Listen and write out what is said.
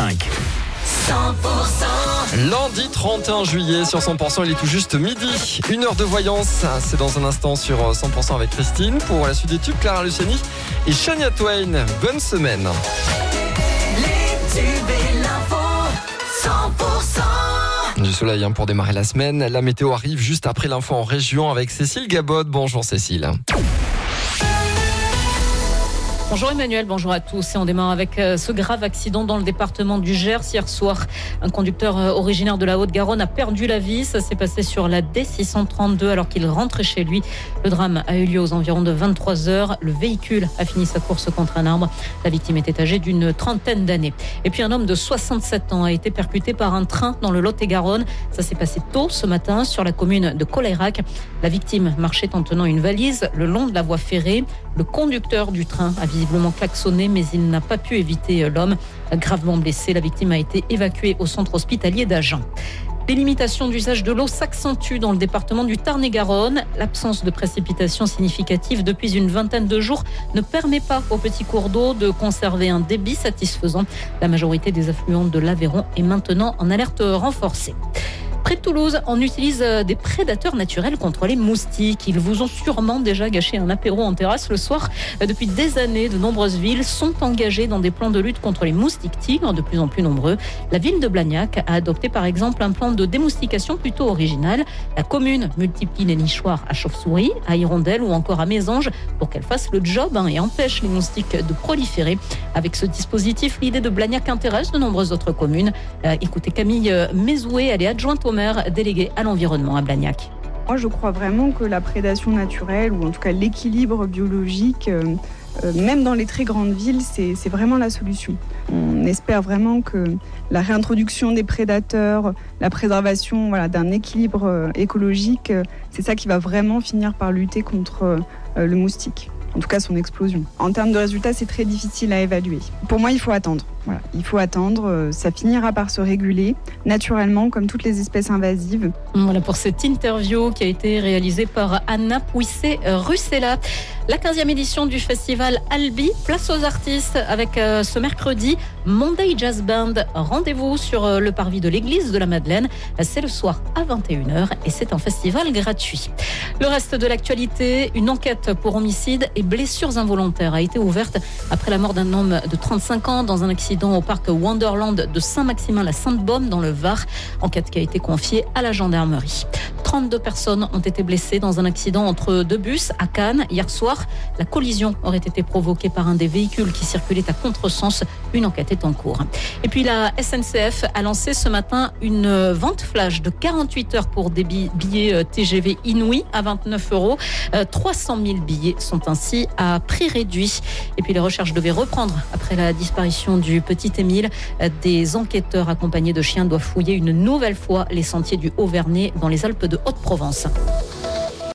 100% Lundi 31 juillet sur 100%, il est tout juste midi. Une heure de voyance, c'est dans un instant sur 100% avec Christine. Pour la suite des tubes, Clara Luciani et Shania Twain. Bonne semaine. Les tubes et l'info 100% Du soleil hein, pour démarrer la semaine. La météo arrive juste après l'info en région avec Cécile Gabot. Bonjour Cécile. Bonjour Emmanuel, bonjour à tous. Et on démarre avec euh, ce grave accident dans le département du Gers hier soir. Un conducteur euh, originaire de la Haute-Garonne a perdu la vie. Ça s'est passé sur la D632 alors qu'il rentrait chez lui. Le drame a eu lieu aux environs de 23 heures. Le véhicule a fini sa course contre un arbre. La victime était âgée d'une trentaine d'années. Et puis un homme de 67 ans a été percuté par un train dans le Lot-et-Garonne. Ça s'est passé tôt ce matin sur la commune de Colérac. La victime marchait en tenant une valise le long de la voie ferrée. Le conducteur du train a visiblement klaxonné, mais il n'a pas pu éviter euh, l'homme. Gravement blessé, la victime a été évacuée au centre hospitalier d'Agen. Les limitations d'usage de l'eau s'accentuent dans le département du Tarn-et-Garonne. L'absence de précipitations significatives depuis une vingtaine de jours ne permet pas aux petits cours d'eau de conserver un débit satisfaisant. La majorité des affluents de l'Aveyron est maintenant en alerte renforcée. Près de Toulouse, on utilise euh, des prédateurs naturels contre les moustiques. Ils vous ont sûrement déjà gâché un apéro en terrasse le soir. Euh, Depuis des années, de nombreuses villes sont engagées dans des plans de lutte contre les moustiques tigres, de plus en plus nombreux. La ville de Blagnac a adopté par exemple un plan de démoustication plutôt original. La commune multiplie les nichoirs à chauve-souris, à hirondelles ou encore à mésanges pour qu'elles fassent le job hein, et empêchent les moustiques de proliférer. Avec ce dispositif, l'idée de Blagnac intéresse de nombreuses autres communes. Euh, écoutez Camille Mézoué, elle est adjointe au maire déléguée à l'environnement à Blagnac. Moi, je crois vraiment que la prédation naturelle, ou en tout cas l'équilibre biologique, euh, euh, même dans les très grandes villes, c'est vraiment la solution. On espère vraiment que la réintroduction des prédateurs, la préservation d'un équilibre euh, écologique, c'est ça qui va vraiment finir par lutter contre le moustique. En tout cas, son explosion. En termes de résultats, c'est très difficile à évaluer. Pour moi, il faut attendre. Il faut attendre. euh, Ça finira par se réguler naturellement, comme toutes les espèces invasives. Voilà pour cette interview qui a été réalisée par Anna Pouissé-Russella. La 15e édition du festival Albi, place aux artistes avec euh, ce mercredi Monday Jazz Band. Rendez-vous sur euh, le parvis de l'église de la Madeleine. C'est le soir à 21h et c'est un festival gratuit. Le reste de l'actualité, une enquête pour homicide et blessures involontaires a été ouverte après la mort d'un homme de 35 ans dans un accident au parc Wonderland de Saint-Maximin-la-Sainte-Baume dans le Var. Enquête qui a été confiée à la gendarmerie. 32 personnes ont été blessées dans un accident entre deux bus à Cannes hier soir. La collision aurait été provoquée par un des véhicules qui circulait à contresens. Une enquête est en cours. Et puis la SNCF a lancé ce matin une vente flash de 48 heures pour des bi- billets euh, TGV inouïs à 29 euros. Euh, 300 000 billets sont ainsi à prix réduit. Et puis les recherches devaient reprendre après la disparition du petit Émile. Euh, Des enquêteurs accompagnés de chiens doivent fouiller une nouvelle fois les sentiers du Haut-Vernay dans les Alpes de Haute-Provence.